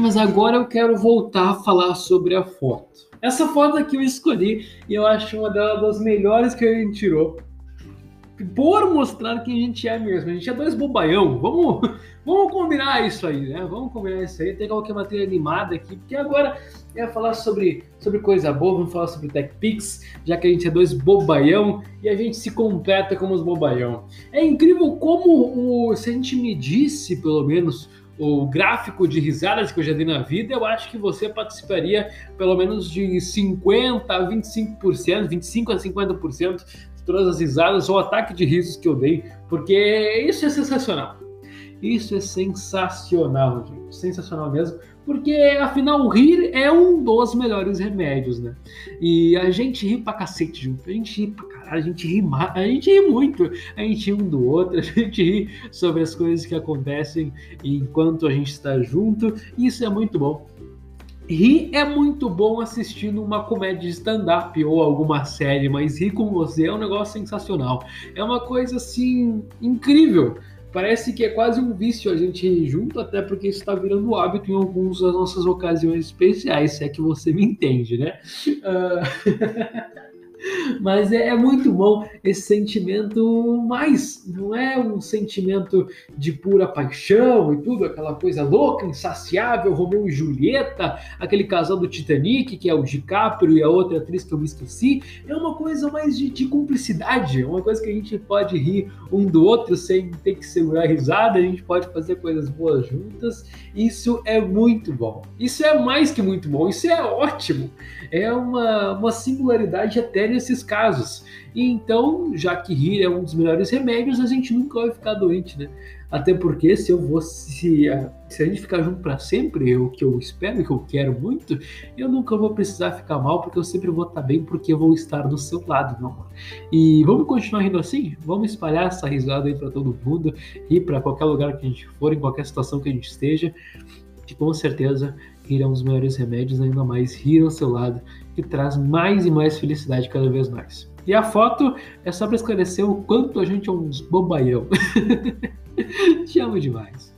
Mas agora eu quero voltar a falar sobre a foto. Essa foto aqui eu escolhi e eu acho uma das melhores que a gente tirou por mostrar que a gente é mesmo. A gente é dois bobaião. Vamos, vamos combinar isso aí, né? Vamos combinar isso aí. Tem qualquer matéria animada aqui, porque agora é falar sobre, sobre coisa boa, vamos falar sobre TechPix, já que a gente é dois bobaião e a gente se completa como os bobaião. É incrível como, o, se a gente medisse, pelo menos, o gráfico de risadas que eu já dei na vida, eu acho que você participaria pelo menos de 50 a 25%, 25 a 50% todas as risadas ou ataque de risos que eu dei, porque isso é sensacional. Isso é sensacional, gente. Sensacional mesmo. Porque, afinal, rir é um dos melhores remédios, né? E a gente ri pra cacete junto. A gente ri pra a gente ri, a gente ri muito. A gente ri um do outro, a gente ri sobre as coisas que acontecem enquanto a gente está junto. E isso é muito bom. Rir é muito bom assistindo uma comédia de stand-up ou alguma série, mas rir com você é um negócio sensacional. É uma coisa assim incrível. Parece que é quase um vício a gente rir junto, até porque isso está virando hábito em algumas das nossas ocasiões especiais, se é que você me entende, né? Uh... Mas é, é, muito bom esse sentimento mais, não é um sentimento de pura paixão e tudo, aquela coisa louca, insaciável, Romeu e Julieta, aquele casal do Titanic, que é o DiCaprio e a outra atriz que eu me esqueci, é uma coisa mais de, de cumplicidade, é uma coisa que a gente pode rir um do outro sem ter que segurar a risada, a gente pode fazer coisas boas juntas, isso é muito bom. Isso é mais que muito bom, isso é ótimo. É uma, uma singularidade até casos. E então, já que rir é um dos melhores remédios, a gente nunca vai ficar doente, né? Até porque se eu vou se se a gente ficar junto para sempre, o que eu espero, que eu quero muito, eu nunca vou precisar ficar mal, porque eu sempre vou estar bem, porque eu vou estar do seu lado, meu amor. E vamos continuar rindo assim? Vamos espalhar essa risada aí para todo mundo, ir para qualquer lugar que a gente for, em qualquer situação que a gente esteja, que com certeza rir é um dos melhores remédios, ainda mais rir ao seu lado, que traz mais e mais felicidade cada vez mais. E a foto é só para esclarecer o quanto a gente é uns bobaião. Te amo demais.